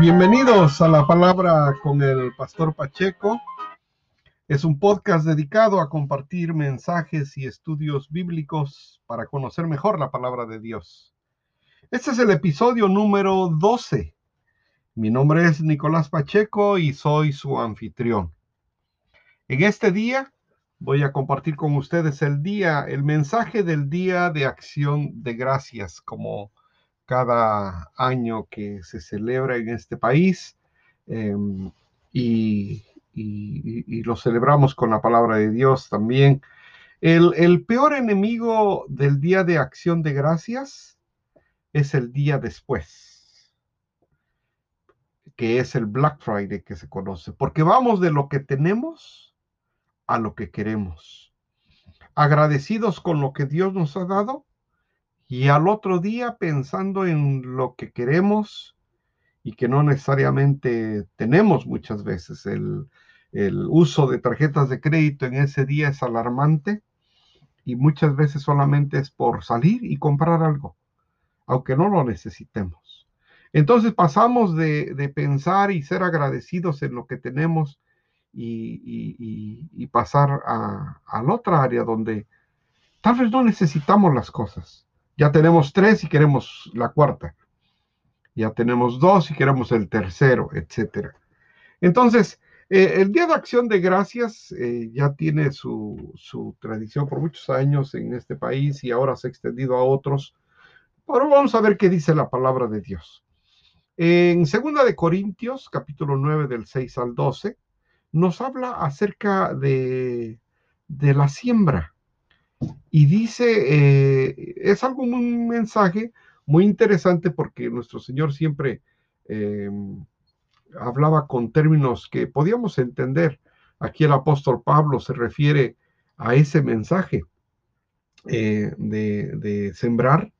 Bienvenidos a la palabra con el pastor Pacheco. Es un podcast dedicado a compartir mensajes y estudios bíblicos para conocer mejor la palabra de Dios. Este es el episodio número 12. Mi nombre es Nicolás Pacheco y soy su anfitrión. En este día voy a compartir con ustedes el día, el mensaje del día de acción de gracias, como cada año que se celebra en este país. Em, y, lo celebramos con la palabra de Dios también. El, el peor enemigo del día de acción de gracias es el día después, que es el Black Friday que se conoce, porque vamos de lo que tenemos a lo que queremos. Agradecidos con lo que Dios nos ha dado y al otro día pensando en lo que queremos y que no necesariamente tenemos muchas veces. El, uso de tarjetas de crédito en ese día es alarmante y muchas veces solamente es por salir y comprar algo, aunque no lo necesitemos. Entonces pasamos de, de pensar y ser agradecidos en lo que tenemos y, pasar a, la otra área donde tal vez no necesitamos las cosas. Ya tenemos tres y queremos la cuarta. Ya tenemos dos y queremos el tercero, etc. Entonces, eh, el Día de Acción de Gracias eh, ya tiene su, su, tradición por muchos años en este país y ahora se ha extendido a otros. Pero vamos a ver qué dice la palabra de Dios. En 2 de Corintios, capítulo 9 del 6 al 12, nos habla acerca de, la siembra. Y dice, eh, es algo, un mensaje muy interesante porque nuestro Señor siempre em, hablaba con términos que podíamos entender. Aquí el apóstol Pablo se refiere a ese mensaje eh, de, de sembrar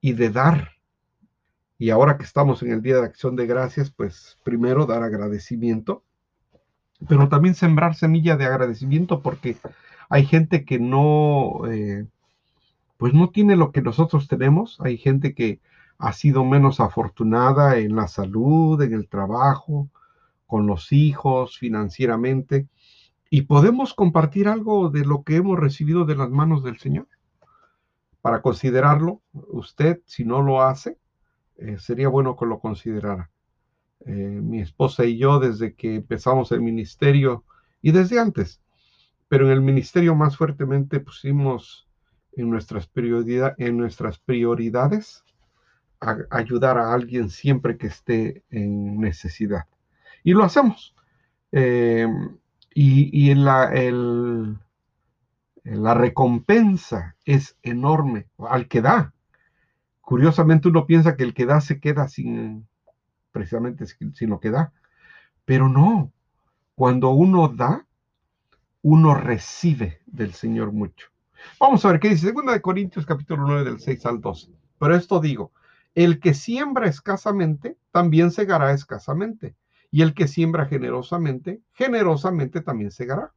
y de dar. Y ahora que estamos en el Día de Acción de Gracias, pues primero dar agradecimiento pero también sembrar semilla de agradecimiento porque hay gente que no, eh, pues no tiene lo que nosotros tenemos, hay gente que ha sido menos afortunada en la salud, en el trabajo, con los hijos, financieramente, y podemos compartir algo de lo que hemos recibido de las manos del Señor. Para considerarlo, usted, si no lo hace, eh, sería bueno que lo considerara. Eh, mi esposa y yo desde que empezamos el ministerio y desde antes, pero en el ministerio más fuertemente pusimos en nuestras, en nuestras prioridades ayudar a alguien siempre que esté en necesidad. Y lo hacemos. Eh, y, la, la recompensa es enorme al que da. Curiosamente uno piensa que el que da se queda sin, precisamente sin lo que da. Pero no, cuando uno da, uno recibe del Señor mucho. Vamos a ver qué dice 2 de Corintios capítulo 9 del 6 al 12. Pero esto digo, el que siembra escasamente, también segará escasamente. Y el que siembra generosamente, generosamente también segará.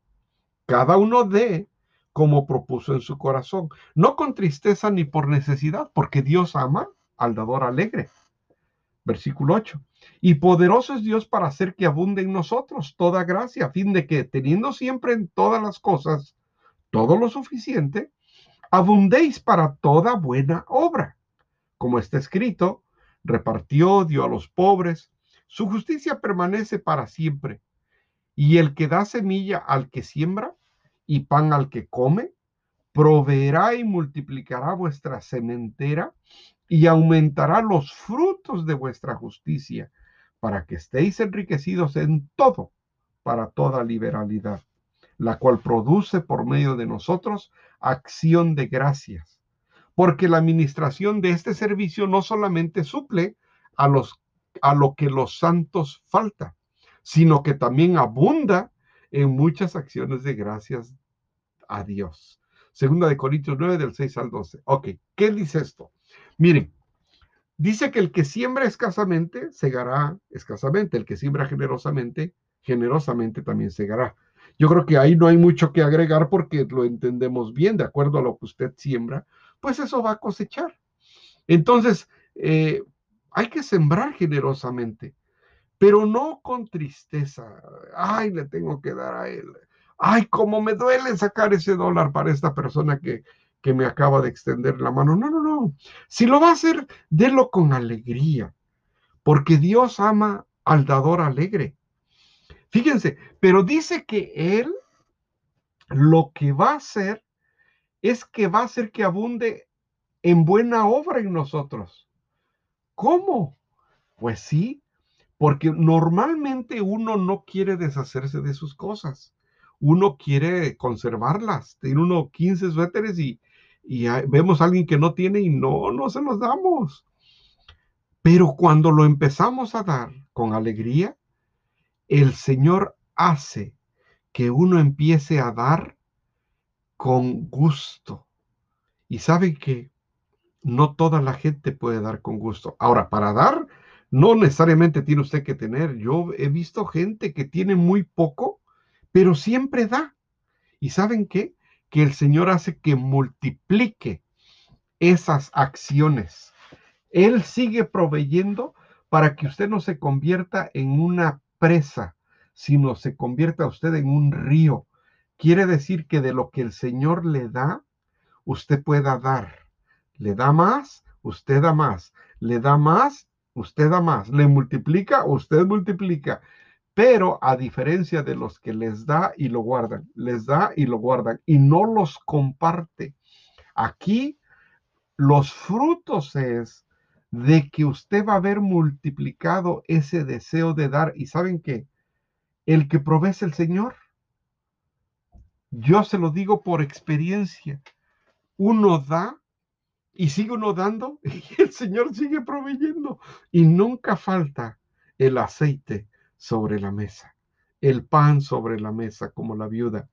Cada uno dé como propuso en su corazón, no con tristeza ni por necesidad, porque Dios ama al dador alegre. Versículo 8. Y poderoso es Dios para hacer que abunde en nosotros toda gracia, a fin de que, teniendo siempre en todas las cosas todo lo suficiente, abundéis para toda buena obra. Como está escrito, repartió, dio a los pobres, su justicia permanece para siempre. Y el que da semilla al que siembra y pan al que come, proveerá y multiplicará vuestra sementera y aumentará los frutos de vuestra justicia para que estéis enriquecidos en todo, para toda liberalidad, la cual produce por medio de nosotros acción de gracias. Porque la administración de este servicio no solamente suple a, los, a lo que los santos falta, sino que también abunda en muchas acciones de gracias a Dios. Segunda de Corintios 9 del 6 al 12. Ok, ¿qué dice esto? Miren, Dice que el que siembra escasamente, segará escasamente. El que siembra generosamente, generosamente también segará. Yo creo que ahí no hay mucho que agregar porque lo entendemos bien, de acuerdo a lo que usted siembra, pues eso va a cosechar. Entonces, eh, hay que sembrar generosamente. pero no con tristeza. Ay, le tengo que dar a él. Ay, cómo me duele sacar ese dólar para esta persona que, que me acaba de extender la mano. No, no, no. Si lo va a hacer, délo con alegría, porque Dios ama al dador alegre. Fíjense, pero dice que Él lo que va a hacer es que va a hacer que abunde en buena obra en nosotros. ¿Cómo? Pues sí, porque normalmente uno no quiere deshacerse de sus cosas. Uno quiere conservarlas. Tiene uno 15 suéteres y, y vemos a alguien que no tiene y no, no se los damos. Pero cuando lo empezamos a dar con alegría, el Señor hace que uno empiece a dar con gusto. Y sabe que no toda la gente puede dar con gusto. Ahora, para dar, no necesariamente tiene usted que tener. Yo he visto gente que tiene muy poco, pero siempre da. ¿Y saben qué? Que el Señor hace que multiplique esas acciones. Él sigue proveyendo para que usted no se convierta en una presa, sino se convierta usted en un río. Quiere decir que de lo que el Señor le da, usted pueda dar. Le da más, usted da más. Le da más, usted da más. Le multiplica, usted multiplica. Pero a diferencia de los que les da y lo guardan, les da y lo guardan y no los comparte. Aquí los frutos es de que usted va a haber multiplicado ese deseo de dar. ¿Y saben qué? El que provee el Señor. Yo se lo digo por experiencia. Uno da y sigue uno dando y el Señor sigue proveyendo. Y nunca falta el aceite sobre la mesa, el pan sobre la mesa como la viuda.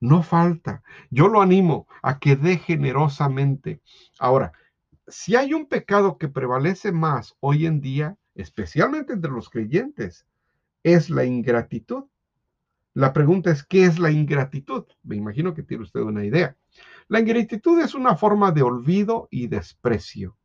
No falta. Yo lo animo a que dé generosamente. Ahora, si hay un pecado que prevalece más hoy en día, especialmente entre los creyentes, es la ingratitud. La pregunta es, ¿qué es la ingratitud? Me imagino que tiene usted una idea. La ingratitud es una forma de olvido y desprecio,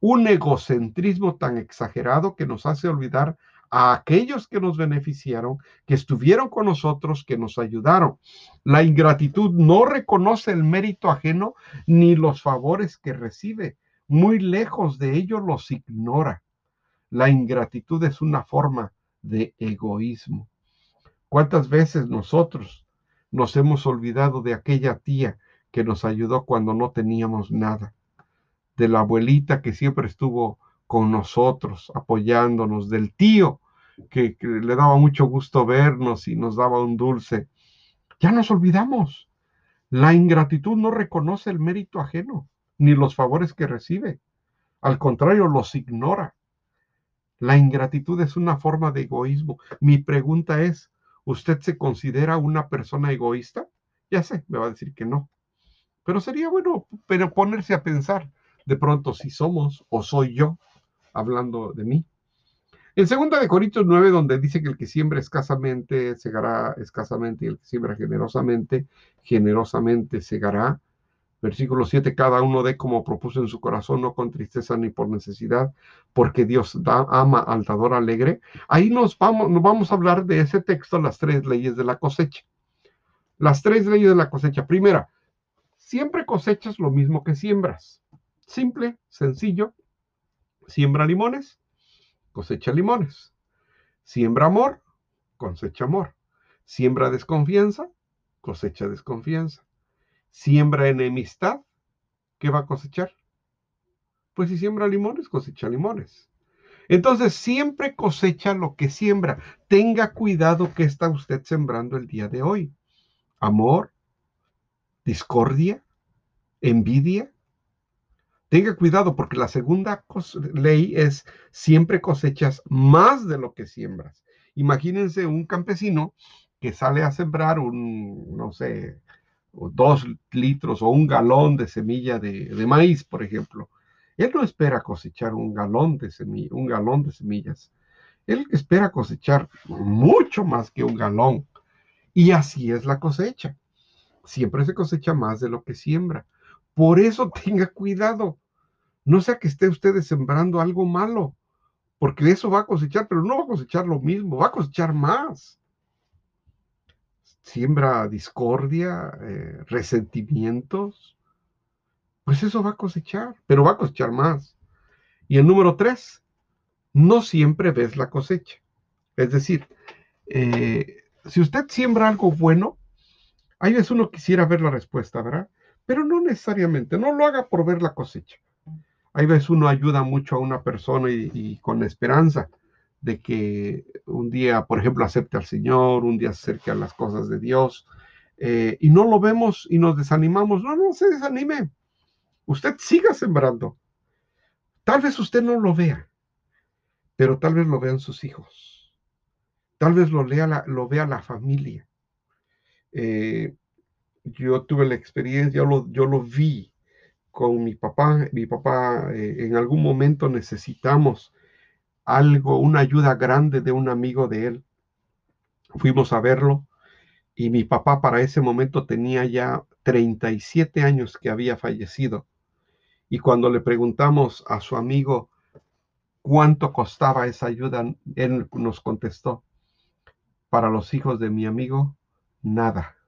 un egocentrismo tan exagerado que nos hace olvidar a aquellos que nos beneficiaron, que estuvieron con nosotros, que nos ayudaron. La ingratitud no reconoce el mérito ajeno ni los favores que recibe. Muy lejos de ello los ignora. La ingratitud es una forma de egoísmo. ¿Cuántas veces nosotros nos hemos olvidado de aquella tía que nos ayudó cuando no teníamos nada? De la abuelita que siempre estuvo con nosotros, apoyándonos, del tío que, le daba mucho gusto vernos y nos daba un dulce. Ya nos olvidamos. La ingratitud no reconoce el mérito ajeno ni los favores que recibe. Al contrario, los ignora. La ingratitud es una forma de egoísmo. Mi pregunta es, ¿usted se considera una persona egoísta? Ya sé, me va a decir que no. Pero sería bueno ponerse a pensar de pronto si somos o soy yo, hablando de mí. En 2 de Corintios 9, donde dice que el que siembra escasamente segará escasamente y el que siembra generosamente, generosamente segará. Versículo 7, cada uno de como propuso en su corazón, no con tristeza ni por necesidad, porque Dios da, ama al dador alegre. Ahí nos vamos, nos vamos a hablar de ese texto, las tres leyes de la cosecha. Las tres leyes de la cosecha. Primera, siempre cosechas lo mismo que siembras. Simple, sencillo. Siembra limones, cosecha limones. Siembra amor, cosecha amor. Siembra desconfianza, cosecha desconfianza. Siembra enemistad, ¿qué va a cosechar? Pues si siembra limones, cosecha limones. Entonces siempre cosecha lo que siembra. Tenga cuidado que está usted sembrando el día de hoy. Amor, discordia, envidia, Tenga cuidado porque la segunda ley es siempre cosechas más de lo que siembras. Imagínense un campesino que sale a sembrar un, no sé, dos litros o un galón de semilla de, maíz, por ejemplo. Él no espera cosechar un galón de semilla, un galón de semillas. Él espera cosechar mucho más que un galón. Y así es la cosecha. Siempre se cosecha más de lo que siembra. Por eso tenga cuidado. No sea que esté usted sembrando algo malo, porque eso va a cosechar, pero no va a cosechar lo mismo, va a cosechar más. Siembra discordia, eh, resentimientos, pues eso va a cosechar, pero va a cosechar más. Y el número tres, no siempre ves la cosecha. Es decir, eh, si usted siembra algo bueno, hay veces uno quisiera ver la respuesta, ¿verdad? Pero no necesariamente, no lo haga por ver la cosecha. Hay veces uno ayuda mucho a una persona y, con esperanza de que un día, por ejemplo, acepte al Señor, un día se acerque a las cosas de Dios, eh, y no lo vemos y nos desanimamos. No, no se desanime. Usted siga sembrando. Tal vez usted no lo vea, pero tal vez lo vean sus hijos. Tal vez lo, lea la, lo vea la familia. Eh, yo tuve la experiencia, yo lo, yo lo vi con mi papá. Mi papá eh, en algún momento necesitamos algo, una ayuda grande de un amigo de él. Fuimos a verlo y mi papá para ese momento tenía ya 37 años que había fallecido. Y cuando le preguntamos a su amigo cuánto costaba esa ayuda, él nos contestó, para los hijos de mi amigo, nada.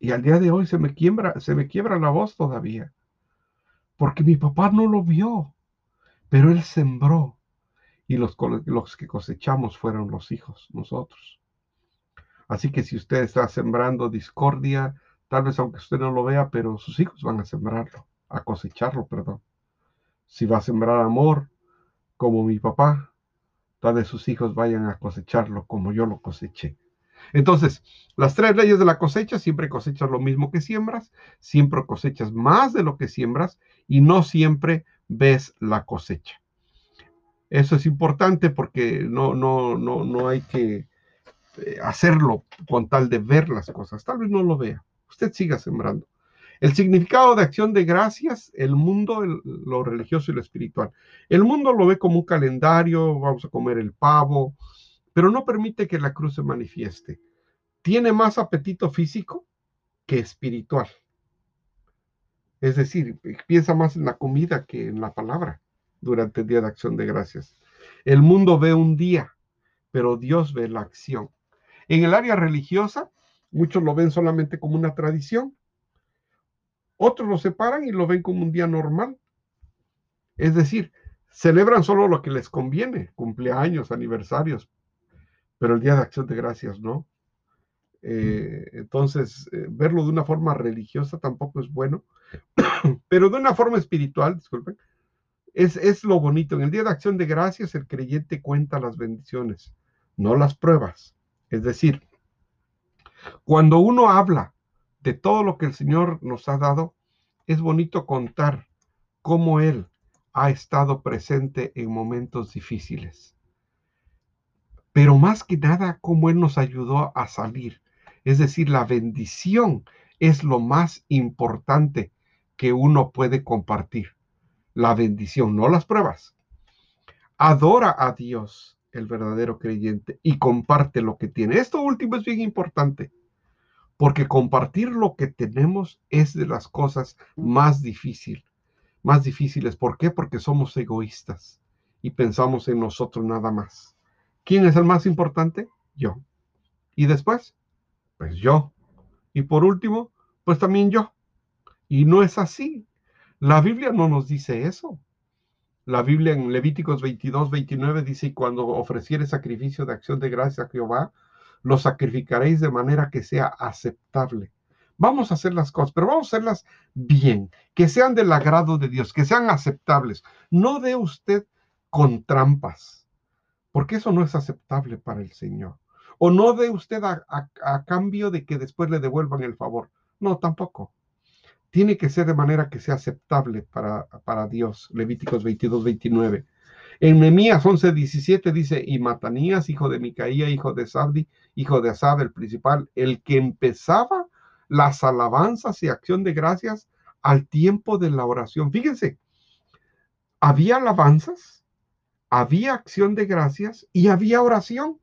Y al día de hoy se me quiebra, se me quiebra la voz todavía. Porque mi papá no lo vio, pero él sembró. Y los, los que cosechamos fueron los hijos, nosotros. Así que si usted está sembrando discordia, tal vez aunque usted no lo vea, pero sus hijos van a sembrarlo, a cosecharlo, perdón. Si va a sembrar amor, como mi papá, tal vez sus hijos vayan a cosecharlo como yo lo coseché. Entonces, las tres leyes de la cosecha, siempre cosechas lo mismo que siembras, siempre cosechas más de lo que siembras y no siempre ves la cosecha. Eso es importante porque no, no, no, no hay que eh, hacerlo con tal de ver las cosas. Tal vez no lo vea. Usted siga sembrando. El significado de acción de gracias, el mundo, lo religioso y lo espiritual. El mundo lo ve como un calendario, vamos a comer el pavo, pero no permite que la cruz se manifieste. Tiene más apetito físico que espiritual. Es decir, piensa más en la comida que en la palabra durante el Día de Acción de Gracias. El mundo ve un día, pero Dios ve la acción. En el área religiosa, muchos lo ven solamente como una tradición. Otros lo separan y lo ven como un día normal. Es decir, celebran solo lo que les conviene, cumpleaños, aniversarios, pero el Día de Acción de Gracias no. Eh, entonces, eh, verlo de una forma religiosa tampoco es bueno, pero de una forma espiritual, disculpen, es, es lo bonito. En el Día de Acción de Gracias, el creyente cuenta las bendiciones, no las pruebas. Es decir, cuando uno habla de todo lo que el Señor nos ha dado, es bonito contar cómo Él ha estado presente en momentos difíciles pero más que nada cómo Él nos ayudó a salir. Es decir, la bendición es lo más importante que uno puede compartir. La bendición, no las pruebas. Adora a Dios, el verdadero creyente, y comparte lo que tiene. Esto último es bien importante, porque compartir lo que tenemos es de las cosas más difíciles. Más difíciles, ¿por qué? Porque somos egoístas y pensamos en nosotros nada más. ¿Quién es el más importante? Yo. Y después, pues yo. Y por último, pues también yo. Y no es así. La Biblia no nos dice eso. La Biblia en Levíticos 22, 29 dice, cuando ofreciere sacrificio de acción de gracia a Jehová, lo sacrificaréis de manera que sea aceptable. Vamos a hacer las cosas, pero vamos a hacerlas bien, que sean del agrado de Dios, que sean aceptables. No de usted con trampas porque eso no es aceptable para el Señor. O no de usted a, cambio de que después le devuelvan el favor. No, tampoco. Tiene que ser de manera que sea aceptable para, para Dios. Levíticos 22, 29. En Nehemías 11, 17 dice, y Matanías, hijo de Micaía, hijo de Sabdi, hijo de Asad, el principal, el que empezaba las alabanzas y acción de gracias al tiempo de la oración. Fíjense, había alabanzas había acción de gracias y había oración.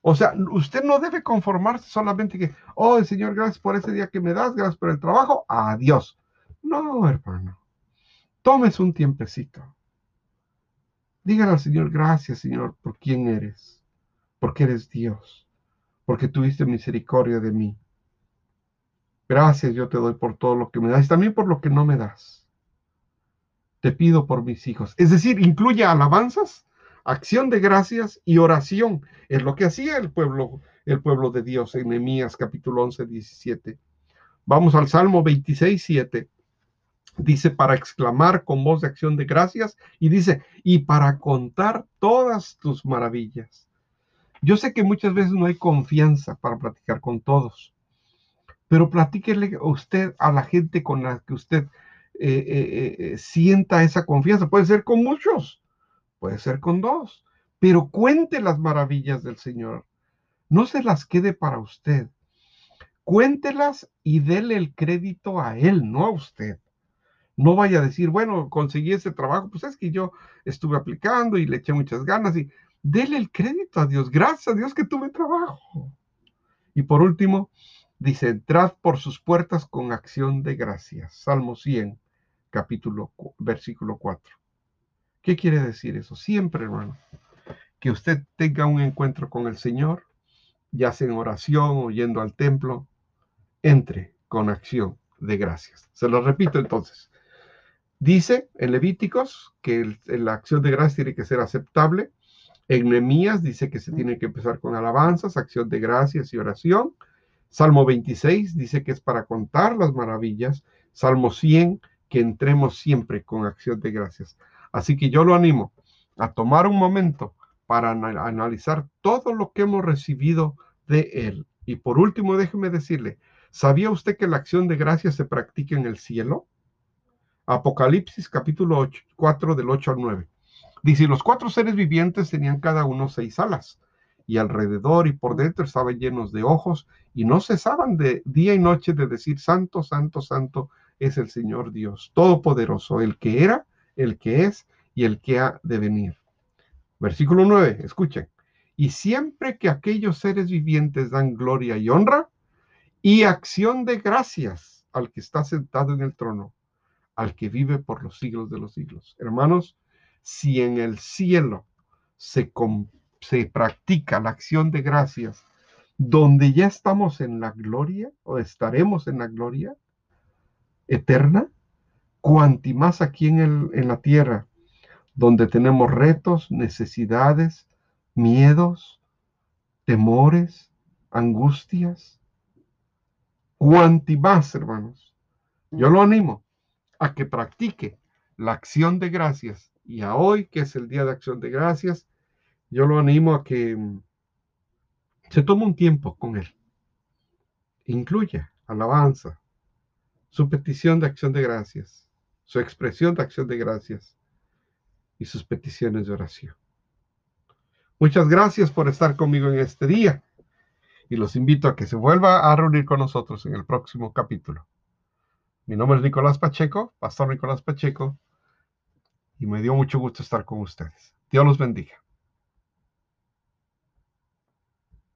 O sea, usted no debe conformarse solamente que, oh, Señor, gracias por ese día que me das, gracias por el trabajo, adiós. No, hermano, tomes un tiempecito. Dígale al Señor, gracias Señor, por quién eres, porque eres Dios, porque tuviste misericordia de mí. Gracias yo te doy por todo lo que me das y también por lo que no me das. Te pido por mis hijos. Es decir, incluye alabanzas, acción de gracias y oración. Es lo que hacía el pueblo, el pueblo de Dios en Nehemías capítulo 11, 17. Vamos al Salmo 26, 7. Dice para exclamar con voz de acción de gracias y dice, y para contar todas tus maravillas. Yo sé que muchas veces no hay confianza para platicar con todos, pero platíquele usted a la gente con la que usted eh, eh, eh, sienta esa confianza. Puede ser con muchos, puede ser con dos, pero cuente las maravillas del Señor. No se las quede para usted. Cuéntelas y dele el crédito a Él, no a usted. No vaya a decir, bueno, conseguí ese trabajo, pues es que yo estuve aplicando y le eché muchas ganas y dele el crédito a Dios. Gracias a Dios que tuve trabajo. Y por último, dice, entrad por sus puertas con acción de gracias. Salmo 100, capítulo, versículo 4. ¿Qué quiere decir eso? Siempre, hermano, que usted tenga un encuentro con el Señor, ya sea en oración o yendo al templo, entre con acción de gracias. Se lo repito entonces. Dice en Levíticos que la acción de gracias tiene que ser aceptable. En Nehemías dice que se tiene que empezar con alabanzas, acción de gracias y oración. Salmo 26 dice que es para contar las maravillas. Salmo 100, que entremos siempre con acción de gracias. Así que yo lo animo a tomar un momento para analizar todo lo que hemos recibido de Él. Y por último, déjeme decirle, ¿sabía usted que la acción de gracias se practica en el cielo? Apocalipsis capítulo 4 del 8 al 9. Dice, los cuatro seres vivientes tenían cada uno seis alas, y alrededor y por dentro estaban llenos de ojos, y no cesaban de día y noche de decir, Santo, Santo, Santo es el Señor Dios, Todopoderoso, el que era, el que es y el que ha de venir. Versículo 9, escuchen. Y siempre que aquellos seres vivientes dan gloria y honra y acción de gracias al que está sentado en el trono, al que vive por los siglos de los siglos. Hermanos, si en el cielo se, se practica la acción de gracias, donde ya estamos en la gloria o estaremos en la gloria eterna, cuanti más aquí en, el, en la tierra, donde tenemos retos, necesidades, miedos, temores, angustias, cuanti más, hermanos. Yo lo animo a que practique la acción de gracias. Y a hoy, que es el día de acción de gracias, yo lo animo a que mm, se tome un tiempo con él. Incluya alabanza, su petición de acción de gracias, su expresión de acción de gracias y sus peticiones de oración. Muchas gracias por estar conmigo en este día y los invito a que se vuelva a reunir con nosotros en el próximo capítulo. Mi nombre es Nicolás Pacheco, Pastor Nicolás Pacheco, y me dio mucho gusto estar con ustedes. Dios los bendiga.